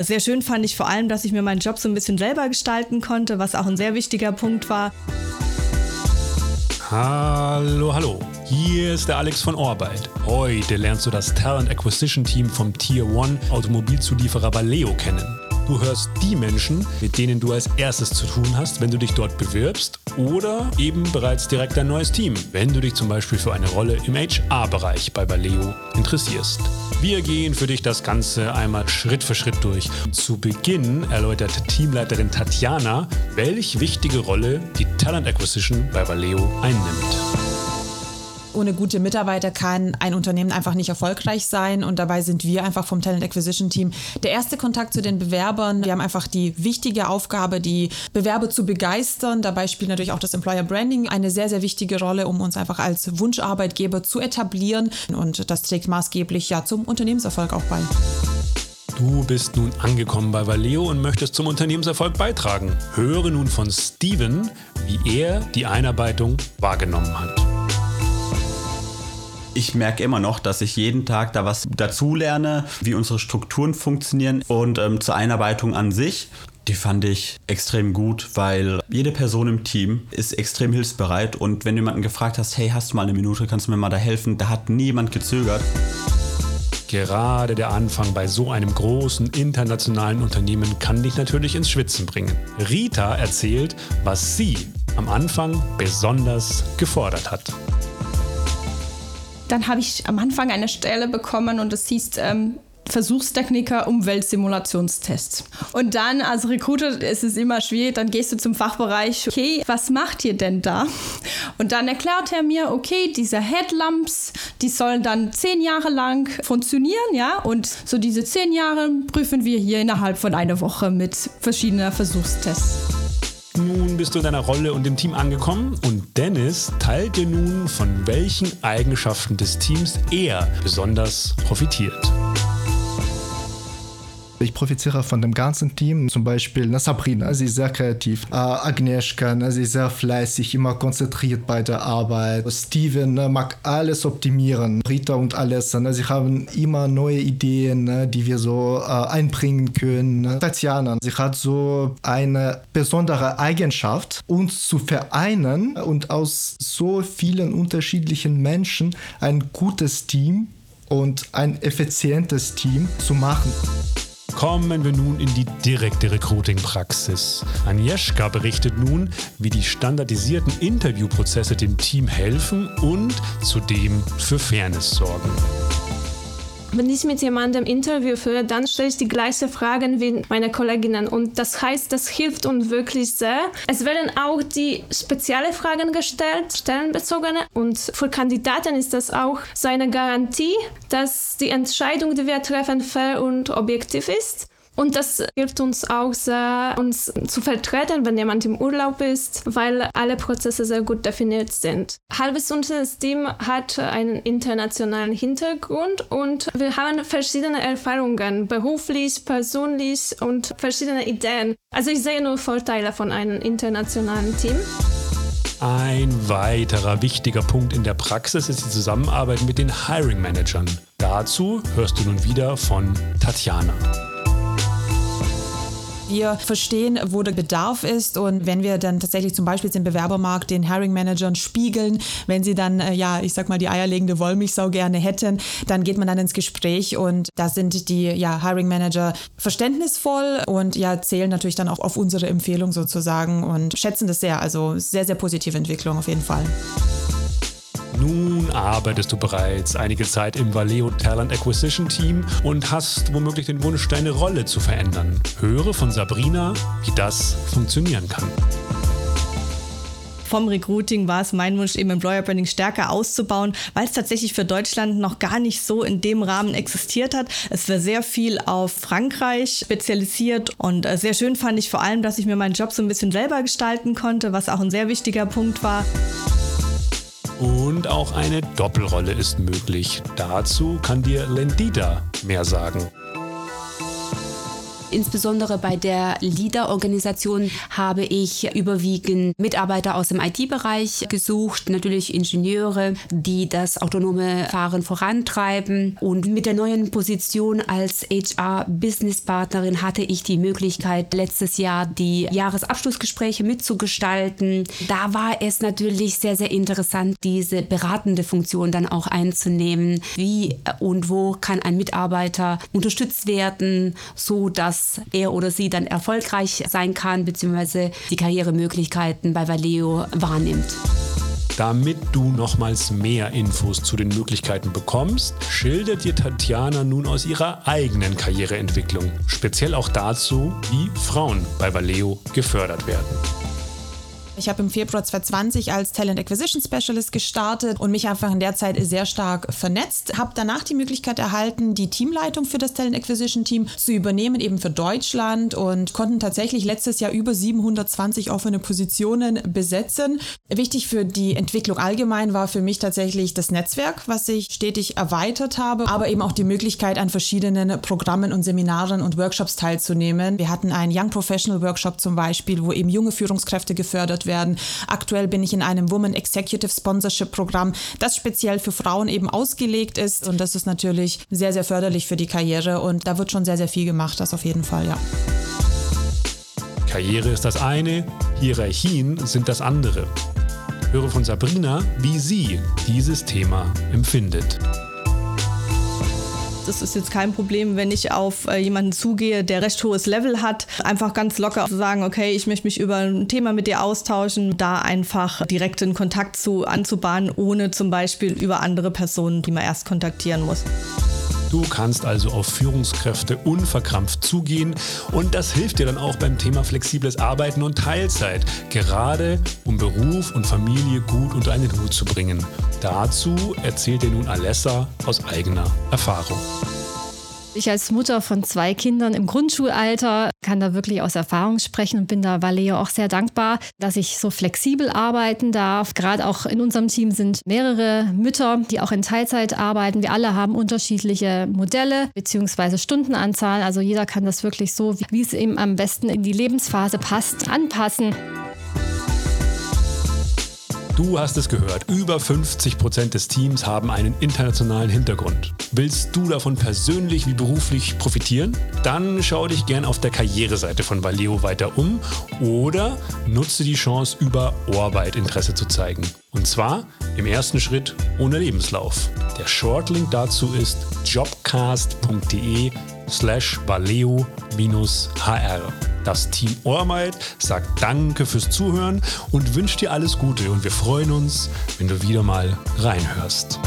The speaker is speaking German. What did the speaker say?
Sehr schön fand ich vor allem, dass ich mir meinen Job so ein bisschen selber gestalten konnte, was auch ein sehr wichtiger Punkt war. Hallo, hallo. Hier ist der Alex von Orbeit. Heute lernst du das Talent Acquisition Team vom Tier 1 Automobilzulieferer Valeo kennen. Du hörst die Menschen, mit denen du als erstes zu tun hast, wenn du dich dort bewirbst oder eben bereits direkt ein neues Team, wenn du dich zum Beispiel für eine Rolle im HR-Bereich bei Valeo interessierst. Wir gehen für dich das Ganze einmal Schritt für Schritt durch. Zu Beginn erläutert Teamleiterin Tatjana, welch wichtige Rolle die Talent Acquisition bei Valeo einnimmt ohne gute Mitarbeiter kann ein Unternehmen einfach nicht erfolgreich sein. Und dabei sind wir einfach vom Talent Acquisition Team der erste Kontakt zu den Bewerbern. Wir haben einfach die wichtige Aufgabe, die Bewerber zu begeistern. Dabei spielt natürlich auch das Employer Branding eine sehr, sehr wichtige Rolle, um uns einfach als Wunscharbeitgeber zu etablieren. Und das trägt maßgeblich ja zum Unternehmenserfolg auch bei. Du bist nun angekommen bei Valeo und möchtest zum Unternehmenserfolg beitragen. Höre nun von Steven, wie er die Einarbeitung wahrgenommen hat ich merke immer noch, dass ich jeden Tag da was dazulerne, wie unsere Strukturen funktionieren und ähm, zur Einarbeitung an sich. Die fand ich extrem gut, weil jede Person im Team ist extrem hilfsbereit und wenn du jemanden gefragt hast, hey, hast du mal eine Minute, kannst du mir mal da helfen, da hat niemand gezögert. Gerade der Anfang bei so einem großen internationalen Unternehmen kann dich natürlich ins Schwitzen bringen. Rita erzählt, was sie am Anfang besonders gefordert hat. Dann habe ich am Anfang eine Stelle bekommen und das hieß ähm, Versuchstechniker Umweltsimulationstests. Und dann als Recruiter ist es immer schwierig, dann gehst du zum Fachbereich, okay, was macht ihr denn da? Und dann erklärt er mir, okay, diese Headlamps, die sollen dann zehn Jahre lang funktionieren, ja, und so diese zehn Jahre prüfen wir hier innerhalb von einer Woche mit verschiedenen Versuchstests. Nun bist du in deiner Rolle und im Team angekommen und Dennis teilt dir nun, von welchen Eigenschaften des Teams er besonders profitiert. Ich profitiere von dem ganzen Team, zum Beispiel na, Sabrina, sie ist sehr kreativ. Äh, Agnieszka, na, sie ist sehr fleißig, immer konzentriert bei der Arbeit. Steven na, mag alles optimieren. Rita und Alessa, na, sie haben immer neue Ideen, na, die wir so äh, einbringen können. Tatjana, sie hat so eine besondere Eigenschaft, uns zu vereinen und aus so vielen unterschiedlichen Menschen ein gutes Team und ein effizientes Team zu machen. Kommen wir nun in die direkte Recruiting-Praxis. Agnieszka berichtet nun, wie die standardisierten Interviewprozesse dem Team helfen und zudem für Fairness sorgen. Wenn ich mit jemandem Interview führe, dann stelle ich die gleichen Fragen wie meine Kolleginnen. Und das heißt, das hilft uns wirklich sehr. Es werden auch die spezielle Fragen gestellt, stellenbezogene. Und für Kandidaten ist das auch so eine Garantie, dass die Entscheidung, die wir treffen, fair und objektiv ist. Und das hilft uns auch sehr, uns zu vertreten, wenn jemand im Urlaub ist, weil alle Prozesse sehr gut definiert sind. Halbes unseres Team hat einen internationalen Hintergrund und wir haben verschiedene Erfahrungen, beruflich, persönlich und verschiedene Ideen. Also ich sehe nur Vorteile von einem internationalen Team. Ein weiterer wichtiger Punkt in der Praxis ist die Zusammenarbeit mit den Hiring Managern. Dazu hörst du nun wieder von Tatjana. Wir verstehen, wo der Bedarf ist und wenn wir dann tatsächlich zum Beispiel den Bewerbermarkt den Hiring Managern spiegeln, wenn sie dann, äh, ja, ich sag mal, die eierlegende Wollmilchsau gerne hätten, dann geht man dann ins Gespräch und da sind die ja, Hiring Manager verständnisvoll und ja, zählen natürlich dann auch auf unsere Empfehlung sozusagen und schätzen das sehr. Also sehr, sehr positive Entwicklung auf jeden Fall. Nun arbeitest du bereits einige Zeit im Valeo Talent Acquisition Team und hast womöglich den Wunsch, deine Rolle zu verändern. Höre von Sabrina, wie das funktionieren kann vom Recruiting war es mein Wunsch, eben Employer Branding stärker auszubauen, weil es tatsächlich für Deutschland noch gar nicht so in dem Rahmen existiert hat. Es war sehr viel auf Frankreich spezialisiert und äh, sehr schön fand ich vor allem, dass ich mir meinen Job so ein bisschen selber gestalten konnte, was auch ein sehr wichtiger Punkt war. Und auch eine Doppelrolle ist möglich. Dazu kann dir Lendita mehr sagen. Insbesondere bei der LIDA-Organisation habe ich überwiegend Mitarbeiter aus dem IT-Bereich gesucht, natürlich Ingenieure, die das autonome Fahren vorantreiben. Und mit der neuen Position als HR-Business-Partnerin hatte ich die Möglichkeit, letztes Jahr die Jahresabschlussgespräche mitzugestalten. Da war es natürlich sehr, sehr interessant, diese beratende Funktion dann auch einzunehmen. Wie und wo kann ein Mitarbeiter unterstützt werden, so dass er oder sie dann erfolgreich sein kann, beziehungsweise die Karrieremöglichkeiten bei Valeo wahrnimmt. Damit du nochmals mehr Infos zu den Möglichkeiten bekommst, schildert dir Tatjana nun aus ihrer eigenen Karriereentwicklung, speziell auch dazu, wie Frauen bei Valeo gefördert werden. Ich habe im Februar 2020 als Talent Acquisition Specialist gestartet und mich einfach in der Zeit sehr stark vernetzt. Habe danach die Möglichkeit erhalten, die Teamleitung für das Talent Acquisition Team zu übernehmen, eben für Deutschland und konnten tatsächlich letztes Jahr über 720 offene Positionen besetzen. Wichtig für die Entwicklung allgemein war für mich tatsächlich das Netzwerk, was ich stetig erweitert habe, aber eben auch die Möglichkeit, an verschiedenen Programmen und Seminaren und Workshops teilzunehmen. Wir hatten einen Young Professional Workshop zum Beispiel, wo eben junge Führungskräfte gefördert werden. Aktuell bin ich in einem Woman Executive Sponsorship Programm, das speziell für Frauen eben ausgelegt ist. Und das ist natürlich sehr, sehr förderlich für die Karriere. Und da wird schon sehr, sehr viel gemacht, das auf jeden Fall, ja. Karriere ist das eine, Hierarchien sind das andere. Höre von Sabrina, wie sie dieses Thema empfindet es ist jetzt kein Problem, wenn ich auf äh, jemanden zugehe, der recht hohes Level hat, einfach ganz locker zu sagen, okay, ich möchte mich über ein Thema mit dir austauschen, da einfach direkt in Kontakt zu anzubahnen, ohne zum Beispiel über andere Personen, die man erst kontaktieren muss. Du kannst also auf Führungskräfte unverkrampft zugehen und das hilft dir dann auch beim Thema flexibles Arbeiten und Teilzeit, gerade um Beruf und Familie gut unter einen Hut zu bringen. Dazu erzählt dir nun Alessa aus eigener Erfahrung. Ich als Mutter von zwei Kindern im Grundschulalter kann da wirklich aus Erfahrung sprechen und bin da Valeo auch sehr dankbar, dass ich so flexibel arbeiten darf. Gerade auch in unserem Team sind mehrere Mütter, die auch in Teilzeit arbeiten. Wir alle haben unterschiedliche Modelle bzw. Stundenanzahl. Also jeder kann das wirklich so, wie es ihm am besten in die Lebensphase passt, anpassen. Du hast es gehört, über 50 Prozent des Teams haben einen internationalen Hintergrund. Willst du davon persönlich wie beruflich profitieren? Dann schau dich gern auf der Karriereseite von Valeo weiter um oder nutze die Chance, über Orbeit Interesse zu zeigen. Und zwar im ersten Schritt ohne Lebenslauf. Der Shortlink dazu ist jobcast.de slash valeo-hr. Das Team Ohrmeit sagt Danke fürs Zuhören und wünscht dir alles Gute und wir freuen uns, wenn du wieder mal reinhörst.